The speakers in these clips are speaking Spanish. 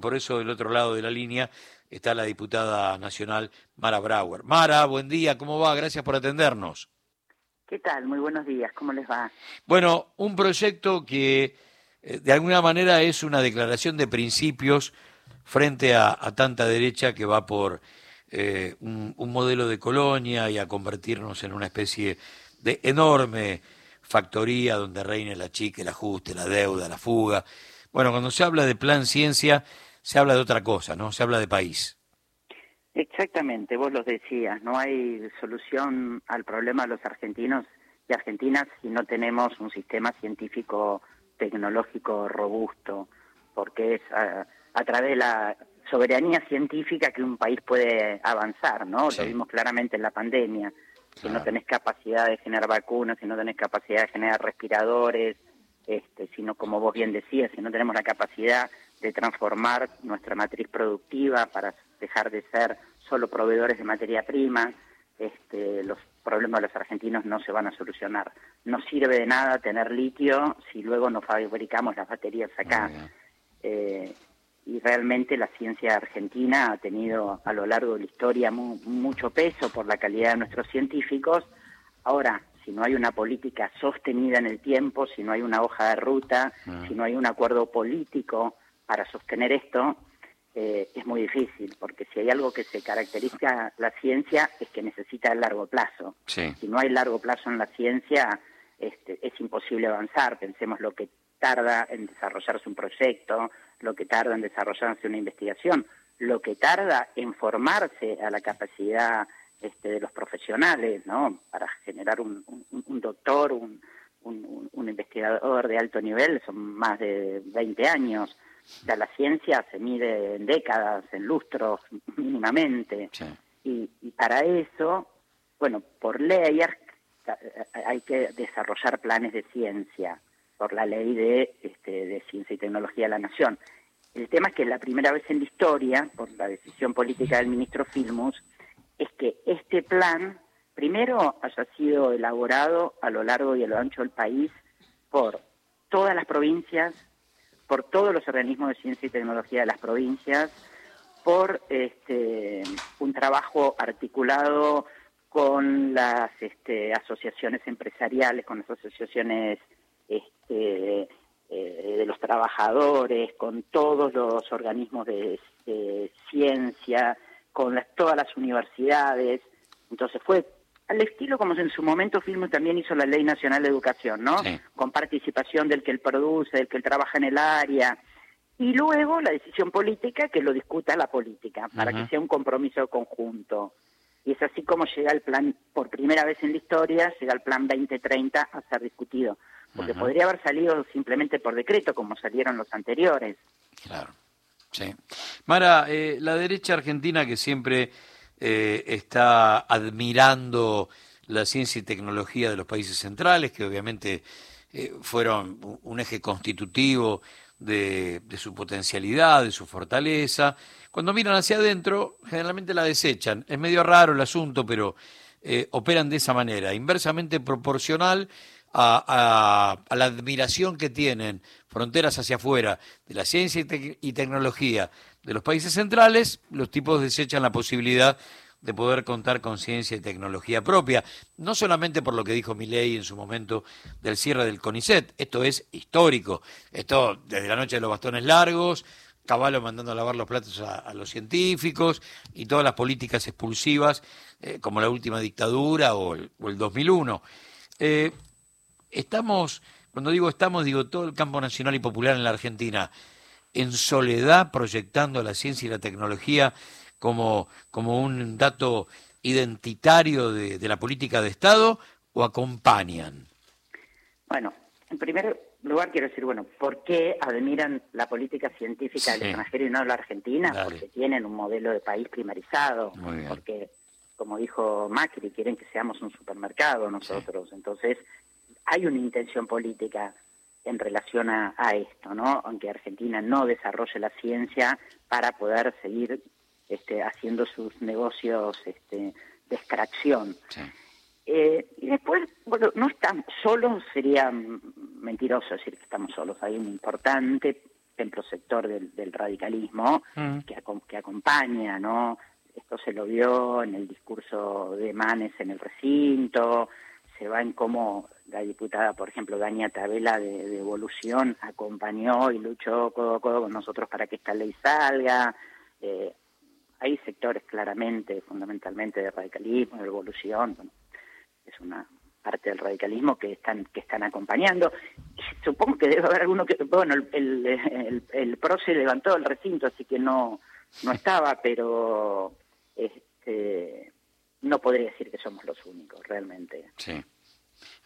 Por eso del otro lado de la línea está la diputada nacional Mara Brauer. Mara, buen día, ¿cómo va? Gracias por atendernos. ¿Qué tal? Muy buenos días, ¿cómo les va? Bueno, un proyecto que eh, de alguna manera es una declaración de principios frente a, tanta derecha que va por eh, un, un modelo de colonia y a convertirnos en una especie de enorme factoría donde reine la chica, el ajuste, la deuda, la fuga. Bueno, cuando se habla de plan ciencia, se habla de otra cosa, ¿no? Se habla de país. Exactamente, vos lo decías, no hay solución al problema de los argentinos y argentinas si no tenemos un sistema científico tecnológico robusto, porque es a, través de la soberanía científica que un país puede avanzar, ¿no? Lo vimos claramente en la pandemia. Si no tenés capacidad de generar vacunas, si no tenés capacidad de generar respiradores, este, sino como vos bien decías, si no tenemos la capacidad de transformar nuestra matriz productiva para dejar de ser solo proveedores de materia prima, este, los problemas de los argentinos no se van a solucionar. No sirve de nada tener litio si luego no fabricamos las baterías acá. Eh, y realmente la ciencia argentina ha tenido a lo largo de la historia mucho peso por la calidad de nuestros científicos. Ahora, si no hay una política sostenida en el tiempo, si no hay una hoja de ruta, ah. si no hay un acuerdo político para sostener esto eh, es muy difícil, porque si hay algo que se caracteriza la ciencia es que necesita el largo plazo. Si no hay largo plazo en la ciencia, este, es imposible avanzar. Pensemos lo que tarda en desarrollarse un proyecto, lo que tarda en desarrollarse una investigación, lo que tarda en formarse a la capacidad este, de los profesionales, ¿no? Para generar un, doctor, un, un, investigador de alto nivel, son más de 20 años la ciencia se mide en décadas, en lustros mínimamente. Y, para eso, bueno, por ley hay que desarrollar planes de ciencia, por la ley de, este, de ciencia y tecnología de la nación. El tema es que la primera vez en la historia, por la decisión política del ministro Filmus, es que este plan primero haya sido elaborado a lo largo y a lo ancho del país por todas las provincias por todos los organismos de ciencia y tecnología de las provincias, por este, un trabajo articulado con las este, asociaciones empresariales, con las asociaciones este, eh, de los trabajadores, con todos los organismos de, ciencia, con todas las universidades. Entonces fue al estilo como en su momento Filmo también hizo la Ley Nacional de Educación, ¿no? Con participación del que él produce, del que él trabaja en el área. Y luego la decisión política que lo discuta la política, para que sea un compromiso conjunto. Y es así como llega el plan, por primera vez en la historia, llega el plan 2030 a ser discutido. Porque podría haber salido simplemente por decreto, como salieron los anteriores. Claro, sí. Mara, eh, la derecha argentina que siempre eh, está admirando la ciencia y tecnología de los países centrales, que obviamente eh, fueron un eje constitutivo de, su potencialidad, de su fortaleza. Cuando miran hacia adentro, generalmente la desechan. Es medio raro el asunto, pero eh, operan de esa manera, inversamente proporcional a, la admiración que tienen fronteras hacia afuera de la ciencia y, tecnología de los países centrales, los tipos desechan la posibilidad de poder contar con ciencia y tecnología propia, no solamente por lo que dijo Milei en su momento del cierre del CONICET, esto es histórico, esto desde la noche de los bastones largos, Caballo mandando a lavar los platos a, los científicos y todas las políticas expulsivas eh, como la última dictadura o el, 2001. Eh, estamos, cuando digo estamos, digo todo el campo nacional y popular en la Argentina, en soledad proyectando la ciencia y la tecnología como, como un dato identitario de, la política de Estado o acompañan? Bueno, en primer lugar quiero decir, bueno, ¿por qué admiran la política científica del extranjero y no la argentina? Porque tienen un modelo de país primarizado, porque, como dijo Macri, quieren que seamos un supermercado nosotros. Entonces, hay una intención política en relación a, esto, ¿no? Aunque Argentina no desarrolle la ciencia para poder seguir este, haciendo sus negocios este, de extracción. Eh, y después, bueno, no estamos solos, sería mentiroso decir que estamos solos. Hay un importante ejemplo, sector del, radicalismo mm. que, que acompaña, ¿no? Esto se lo vio en el discurso de Manes en el recinto, se va en cómo la diputada, por ejemplo, Dania Tabela de, Evolución acompañó y luchó codo a codo con nosotros para que esta ley salga. Eh, hay sectores claramente, fundamentalmente de radicalismo, de evolución, es una parte del radicalismo que están que están acompañando. supongo que debe haber alguno que, bueno, el, el, el, PRO se levantó del recinto, así que no, no estaba, pero este, no podría decir que somos los únicos, realmente. Sí.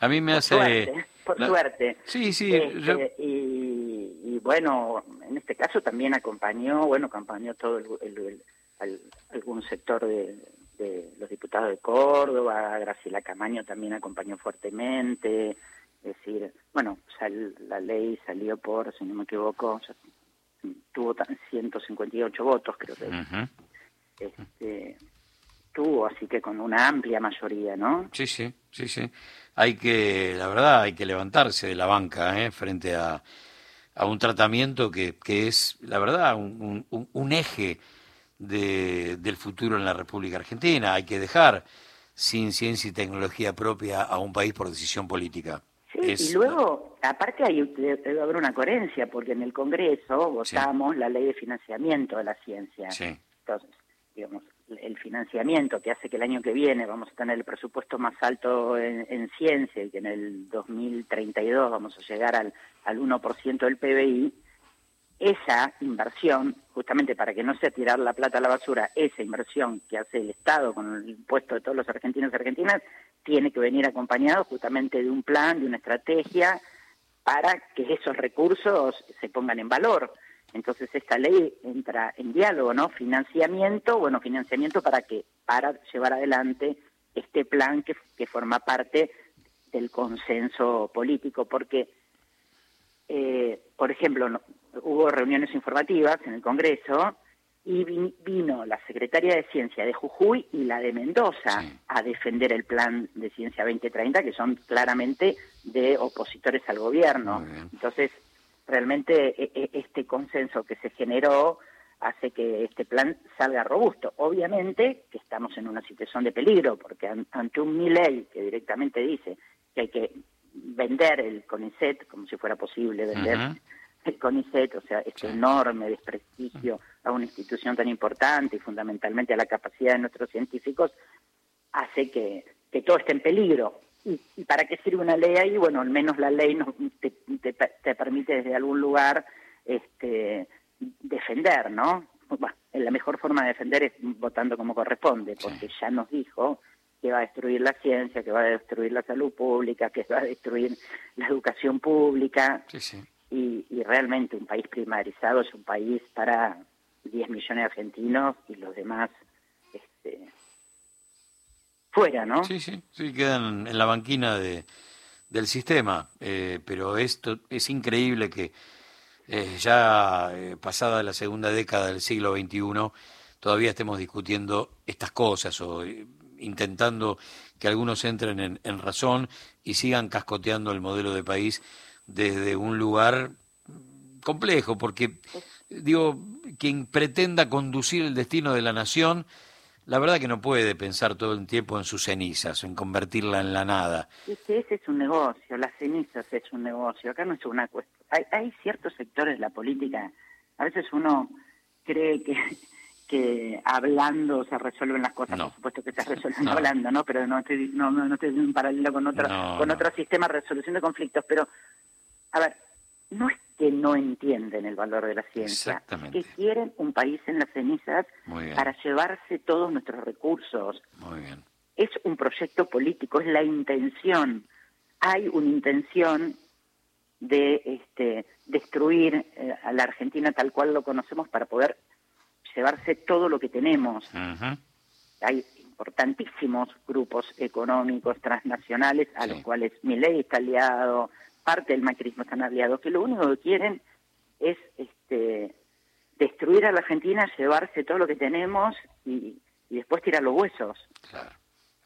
A mí me hace... Suerte, por suerte. Sí, sí. Este, y, bueno, en este caso también acompañó, bueno, acompañó todo el, algún sector de, los diputados de Córdoba, Graciela Camaño también acompañó fuertemente, es decir, bueno, la ley salió por, si no me equivoco, tuvo 158 votos, creo que. este, tuvo, así que con una amplia mayoría, ¿no? Sí, sí, sí, sí. Hay que, la verdad, hay que levantarse de la banca ¿eh? frente a, a un tratamiento que, que es, la verdad, un, un, un eje de, del futuro en la República Argentina. Hay que dejar sin ciencia y tecnología propia a un país por decisión política. Sí, y luego, aparte hay, debe haber una coherencia, porque en el Congreso votamos la ley de financiamiento de la ciencia. Sí. Entonces, digamos, el financiamiento que hace que el año que viene vamos a tener el presupuesto más alto en, ciencia y que en el 2032 vamos a llegar al, al 1% del PBI, esa inversión, justamente para que no sea tirar la plata a la basura, esa inversión que hace el Estado con el impuesto de todos los argentinos y argentinas, tiene que venir acompañado justamente de un plan, de una estrategia para que esos recursos se pongan en valor. Entonces esta ley entra en diálogo, ¿no? Financiamiento, bueno, financiamiento para que para llevar adelante este plan que, que forma parte del consenso político, porque, eh, por ejemplo, hubo reuniones informativas en el Congreso y vino la secretaria de Ciencia de Jujuy y la de Mendoza a defender el plan de Ciencia 2030, que son claramente de opositores al gobierno. Entonces, realmente e, e, este consenso que se generó hace que este plan salga robusto. Obviamente que estamos en una situación de peligro, porque ante un ley que directamente dice que hay que vender el CONICET, como si fuera posible vender el CONICET, o sea, este enorme desprestigio a una institución tan importante y fundamentalmente a la capacidad de nuestros científicos, hace que, que todo esté en peligro. ¿Y, para qué sirve una ley ahí? Bueno, al menos la ley nos, te, te, permite desde algún lugar este, defender, ¿no? Bueno, la mejor forma de defender es votando como corresponde, porque ya nos dijo que va a destruir la ciencia, que va a destruir la salud pública, que va a destruir la educación pública. Sí, sí y, realmente un país primarizado es un país para 10 millones de argentinos y los demás fuera, ¿no? Sí, sí, sí, quedan en la banquina de, del sistema, eh, pero esto es increíble que eh, ya eh, pasada la segunda década del siglo XXI todavía estemos discutiendo estas cosas o intentando que algunos entren en, en razón y sigan cascoteando el modelo de país desde un lugar complejo, porque digo, quien pretenda conducir el destino de la nación, la verdad que no puede pensar todo el tiempo en sus cenizas, en convertirla en la nada. ese es un negocio, las cenizas es un negocio, acá no es una cuestión. Hay, hay ciertos sectores de la política, a veces uno cree que, que hablando se resuelven las cosas, por supuesto que se resuelven hablando, ¿no? Pero no estoy, no, no estoy en paralelo con otro, con otro sistema de resolución de conflictos, pero a ver, no es que no entienden el valor de la ciencia, que quieren un país en las cenizas para llevarse todos nuestros recursos. Muy bien. Es un proyecto político, es la intención. Hay una intención de este, destruir eh, a la Argentina tal cual lo conocemos para poder llevarse todo lo que tenemos. Hay importantísimos grupos económicos transnacionales a los cuales mi ley está aliado, parte del macrismo están aliados, que lo único que quieren es este, destruir a la Argentina, llevarse todo lo que tenemos y, después tirar los huesos. Claro.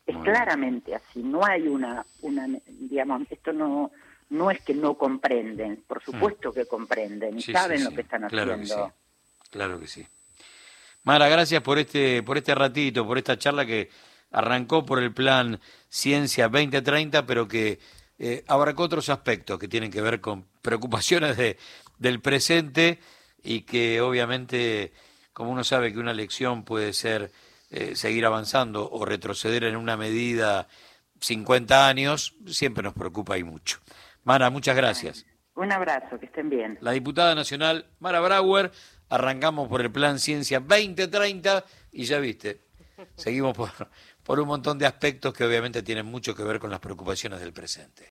Es claramente así, no hay una, una, digamos, esto no, no es que no comprenden, por supuesto que comprenden y saben lo que están claro haciendo. Que claro que sí. Mara, gracias por este, por este ratito, por esta charla que arrancó por el plan Ciencia 2030, pero que eh, abarcó otros aspectos que tienen que ver con preocupaciones de, del presente y que obviamente, como uno sabe que una lección puede ser eh, seguir avanzando o retroceder en una medida 50 años, siempre nos preocupa y mucho. Mara, muchas gracias. Un abrazo, que estén bien. La diputada nacional Mara Brauer, arrancamos por el Plan Ciencia 2030 y ya viste, seguimos por, por un montón de aspectos que obviamente tienen mucho que ver con las preocupaciones del presente.